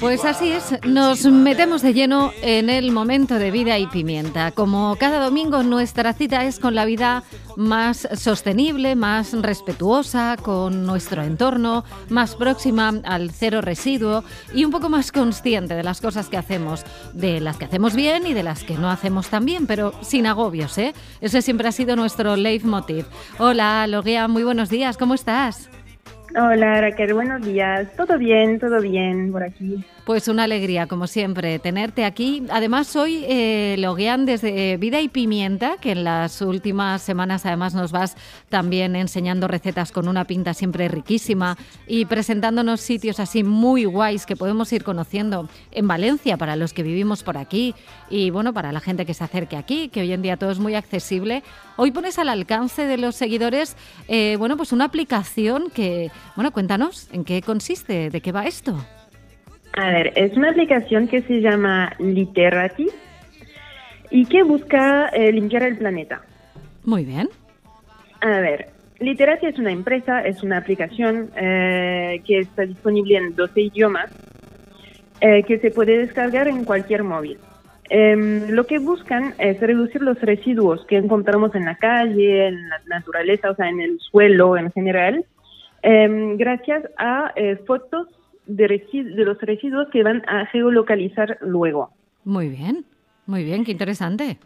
Pues así es, nos metemos de lleno en el momento de vida y pimienta. Como cada domingo nuestra cita es con la vida más sostenible, más respetuosa con nuestro entorno, más próxima al cero residuo y un poco más consciente de las cosas que hacemos, de las que hacemos bien y de las que no hacemos tan bien, pero sin agobios, ¿eh? Ese siempre ha sido nuestro leitmotiv. Hola, Logia, muy buenos días, ¿cómo estás? Hola Raquel, buenos días. Todo bien, todo bien por aquí. Pues una alegría, como siempre, tenerte aquí. Además, soy eh, Loguean desde Vida y Pimienta, que en las últimas semanas además nos vas también enseñando recetas con una pinta siempre riquísima y presentándonos sitios así muy guays que podemos ir conociendo en Valencia para los que vivimos por aquí y bueno, para la gente que se acerque aquí, que hoy en día todo es muy accesible. Hoy pones al alcance de los seguidores, eh, bueno, pues una aplicación que, bueno, cuéntanos, ¿en qué consiste? ¿De qué va esto? A ver, es una aplicación que se llama Literati y que busca eh, limpiar el planeta. Muy bien. A ver, Literati es una empresa, es una aplicación eh, que está disponible en 12 idiomas, eh, que se puede descargar en cualquier móvil. Em, lo que buscan es reducir los residuos que encontramos en la calle, en la naturaleza, o sea, en el suelo en general, em, gracias a fotos de, los residuos que van a geolocalizar luego. Muy bien, muy bien, qué interesante.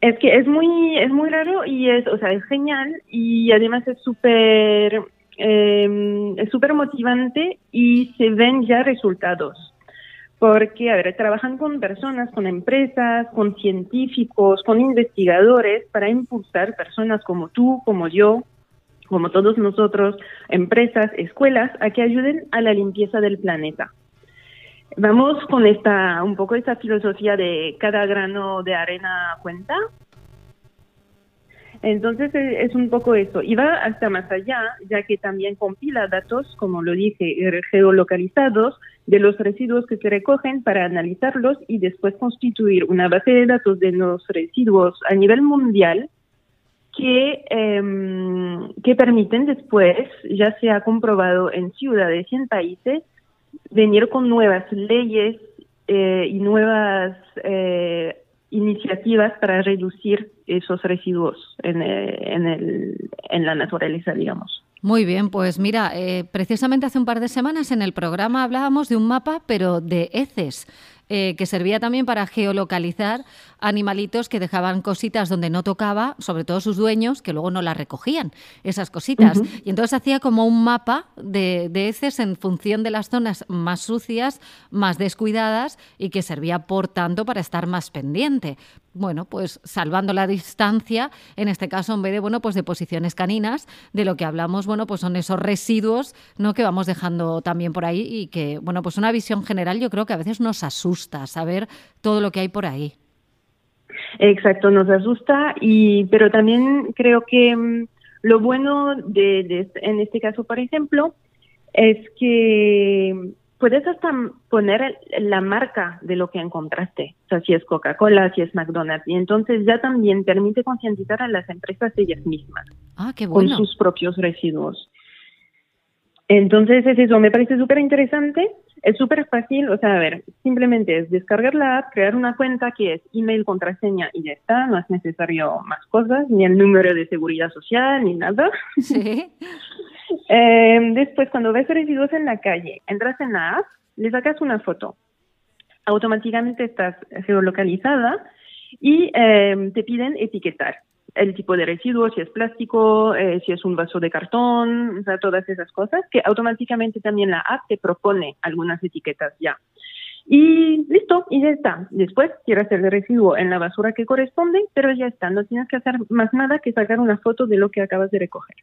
Es que es muy, es muy raro y es, o sea, es genial y además es súper, em, es súper motivante y se ven ya resultados. Porque, a ver, trabajan con personas, con empresas, con científicos, con investigadores para impulsar personas como tú, como yo, como todos nosotros, empresas, escuelas, a que ayuden a la limpieza del planeta. Vamos con esta, un poco esta filosofía de cada grano de arena cuenta. Entonces e, es un poco eso. Y va hasta más allá, ya que también compila datos, como lo dije, geolocalizados de los residuos que se recogen para analizarlos y después constituir una base de datos de los residuos a nivel mundial que, em, que permiten después, ya se ha comprobado en ciudades y en países, venir con nuevas leyes eh, y nuevas eh, iniciativas para reducir esos residuos en, eh, en, el, en la naturaleza, digamos. Muy bien, pues mira, precisamente hace un par de semanas en el programa hablábamos de un mapa, pero de heces. Que servía también para geolocalizar animalitos que dejaban cositas donde no tocaba, sobre todo sus dueños, que luego no las recogían, esas cositas. Y entonces hacía como un mapa de, de heces en función de las zonas más sucias, más descuidadas y que servía, por tanto, para estar más pendiente bueno, pues salvando la distancia, en este caso en vez de, bueno, pues de posiciones caninas, de lo que hablamos, bueno, pues son esos residuos, ¿no? que vamos dejando también por ahí y que, bueno, pues una visión general yo creo que a veces nos asusta saber todo lo que hay por ahí. Exacto, nos asusta, y pero también creo que mm, lo bueno de, en este caso, por ejemplo, es que puedes hasta poner la marca de lo que encontraste, o sea, si es Coca-Cola, si es McDonald's, y entonces ya también permite concientizar a las empresas ellas mismas ah, qué bueno. con sus propios residuos. Entonces es eso, me parece súper interesante es súper fácil, o sea, a ver, simplemente es descargar la app, crear una cuenta que es email, contraseña y ya está, no es necesario más cosas, ni el número de seguridad social, ni nada. Sí. eh, después, cuando ves residuos en la calle, entras en la app, le sacas una foto. Automáticamente estás geolocalizada y eh, te piden etiquetar el tipo de residuo, si es plástico, eh, si es un vaso de cartón, o sea, todas esas cosas, que automáticamente también la app te propone algunas etiquetas ya. Y listo, y ya está. Después hacer el residuo en la basura que corresponde, pero ya está. No tienes que hacer más nada que sacar una foto de lo que acabas de recoger.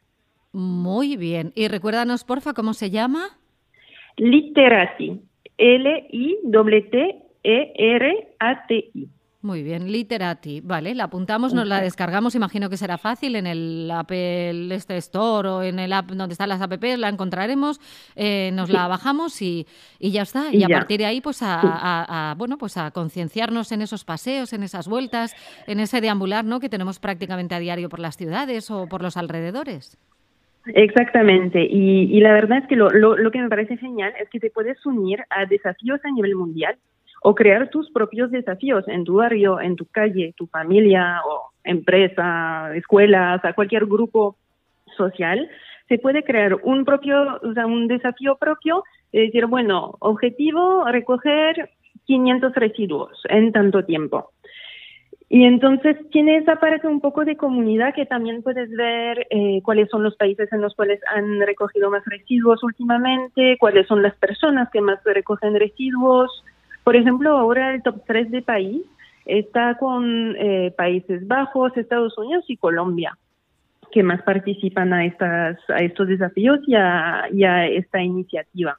Muy bien. Y recuérdanos, porfa, ¿cómo se llama? Literati. L-I-T-T-E-R-A-T-I. Muy bien, Literati. Vale, la apuntamos, nos la descargamos, imagino que será fácil en el Apple este Store o en el app donde están las apps, la encontraremos, eh, nos la bajamos y, ya está. Y, a partir de ahí, pues a, bueno, pues a concienciarnos en esos paseos, en esas vueltas, en ese deambular, ¿no? Que tenemos prácticamente a diario por las ciudades o por los alrededores. Exactamente, y, la verdad es que lo, lo, lo, que me parece genial es que te puedes unir a desafíos a nivel mundial o crear tus propios desafíos en tu barrio, en tu calle, tu familia o empresa, escuelas, a cualquier grupo social. Se puede crear un propio, o sea, un desafío propio, es decir, bueno, objetivo, recoger 500 residuos en tanto tiempo. Y entonces tiene esa parte un poco de comunidad que también puedes ver eh, cuáles son los países en los cuales han recogido más residuos últimamente, cuáles son las personas que más recogen residuos. Por ejemplo, ahora el top 3 de país está con eh, Países Bajos, Estados Unidos y Colombia, que más participan a, estas, a estos desafíos y a esta iniciativa.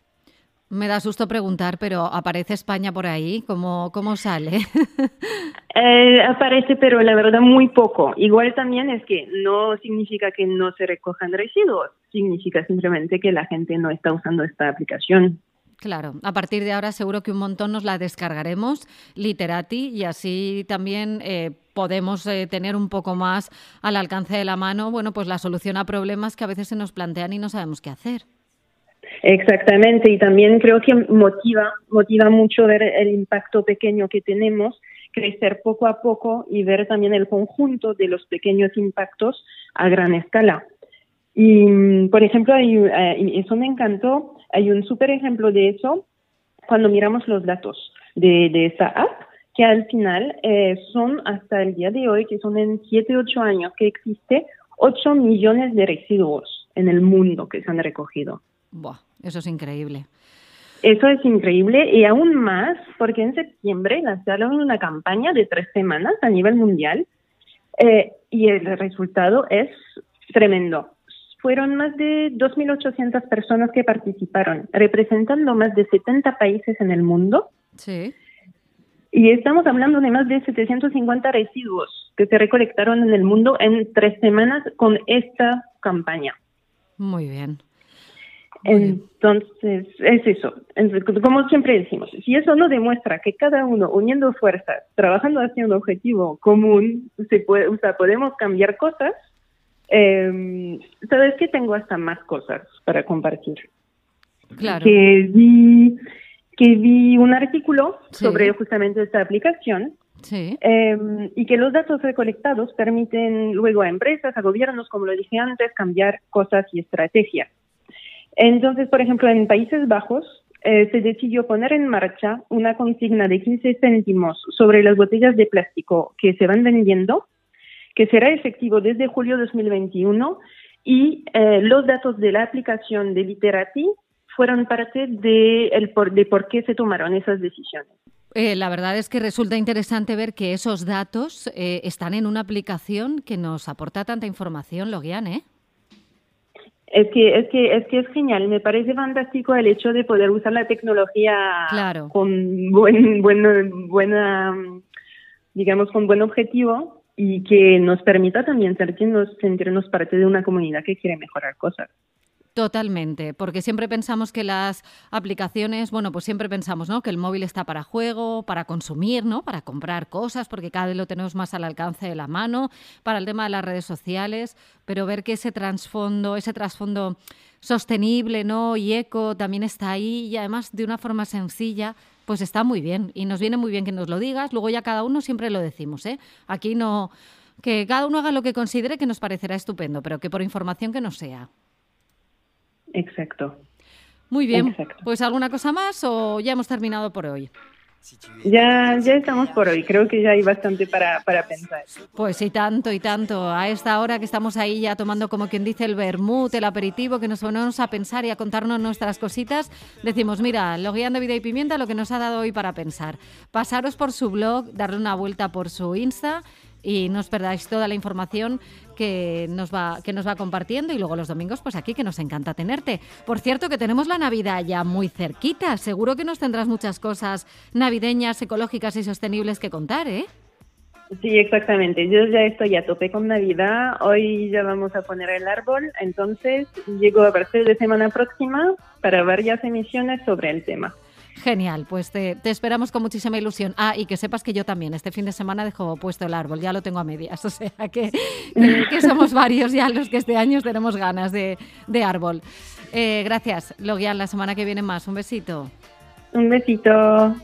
Me da susto preguntar, pero ¿aparece España por ahí? ¿Cómo, cómo sale? Eh, aparece, pero la verdad muy poco. Igual también es que no significa que no se recojan residuos, significa simplemente que la gente no está usando esta aplicación. Claro, a partir de ahora seguro que un montón nos la descargaremos, Literati, y así también eh, podemos eh, tener un poco más al alcance de la mano, bueno, pues la solución a problemas que a veces se nos plantean y no sabemos qué hacer. Exactamente, y también creo que motiva, motiva mucho ver el impacto pequeño que tenemos, crecer poco a poco y ver también el conjunto de los pequeños impactos a gran escala. Y, por ejemplo, hay, eh, eso me encantó, hay un súper ejemplo de eso cuando miramos los datos de, de esa app, que al final eh, son hasta el día de hoy, que son en 7, 8 años que existe, 8 millones de residuos en el mundo que se han recogido. Buah, eso es increíble. Eso es increíble y aún más porque en septiembre lanzaron una campaña de tres semanas a nivel mundial eh, y el resultado es tremendo. Fueron más de 2.800 personas que participaron, representando más de 70 países en el mundo. Sí. Y estamos hablando de más de 750 residuos que se recolectaron en el mundo en tres semanas con esta campaña. Muy bien. Entonces, es eso. Como siempre decimos, si eso no demuestra que cada uno uniendo fuerzas, trabajando hacia un objetivo común, se puede, o sea, podemos cambiar cosas, eh, sabes que tengo hasta más cosas para compartir. Claro. Que vi, que vi un artículo sobre justamente esta aplicación Sí. Eh, y que los datos recolectados permiten luego a empresas, a gobiernos, como lo dije antes, cambiar cosas y estrategias. Entonces, por ejemplo, en Países Bajos eh, se decidió poner en marcha una consigna de 15 céntimos sobre las botellas de plástico que se van vendiendo, que será efectivo desde julio de 2021 y eh, los datos de la aplicación de Literati fueron parte de, el por, de por qué se tomaron esas decisiones. Eh, la verdad es que resulta interesante ver que esos datos están en una aplicación que nos aporta tanta información, Logian, ¿eh? Es que, es que es que es genial, me parece fantástico el hecho de poder usar la tecnología claro. con buen, buen, buena, digamos, con buen objetivo y que nos permita también sentirnos, sentirnos parte de una comunidad que quiere mejorar cosas. Totalmente, porque siempre pensamos que las aplicaciones, bueno, pues siempre pensamos, ¿no? Que el móvil está para juego, para consumir, ¿no? Para comprar cosas, porque cada vez lo tenemos más al alcance de la mano, para el tema de las redes sociales, pero ver que ese trasfondo, ese trasfondo sostenible, ¿no? Y eco también está ahí y además de una forma sencilla, pues está muy bien y nos viene muy bien que nos lo digas. Luego ya cada uno siempre lo decimos, ¿eh? Aquí no que cada uno haga lo que considere que nos parecerá estupendo, pero que por información que no sea. Exacto. Muy bien. Exacto. Pues alguna cosa más o ya hemos terminado por hoy. Ya, ya estamos por hoy, creo que ya hay bastante para, para pensar. Pues sí, tanto y tanto. A esta hora que estamos ahí ya tomando como quien dice el vermut, el aperitivo, que nos ponemos a pensar y a contarnos nuestras cositas, decimos, mira, lo guiando vida y pimienta, lo que nos ha dado hoy para pensar. Pasaros por su blog, darle una vuelta por su Insta y no os perdáis toda la información que nos va que nos va compartiendo y luego los domingos pues aquí que nos encanta tenerte. Por cierto que tenemos la Navidad ya muy cerquita, seguro que nos tendrás muchas cosas navideñas, ecológicas y sostenibles que contar, ¿eh? Sí, exactamente. Yo ya estoy a tope con Navidad. Hoy ya vamos a poner el árbol, entonces llego a partir de semana próxima para varias emisiones sobre el tema. Genial, pues te, esperamos con muchísima ilusión. Ah, y que sepas que yo también, este fin de semana dejo puesto el árbol, ya lo tengo a medias, o sea que, somos varios ya los que este año tenemos ganas de, árbol. Eh, gracias, Logian, la semana que viene más. Un besito. Un besito.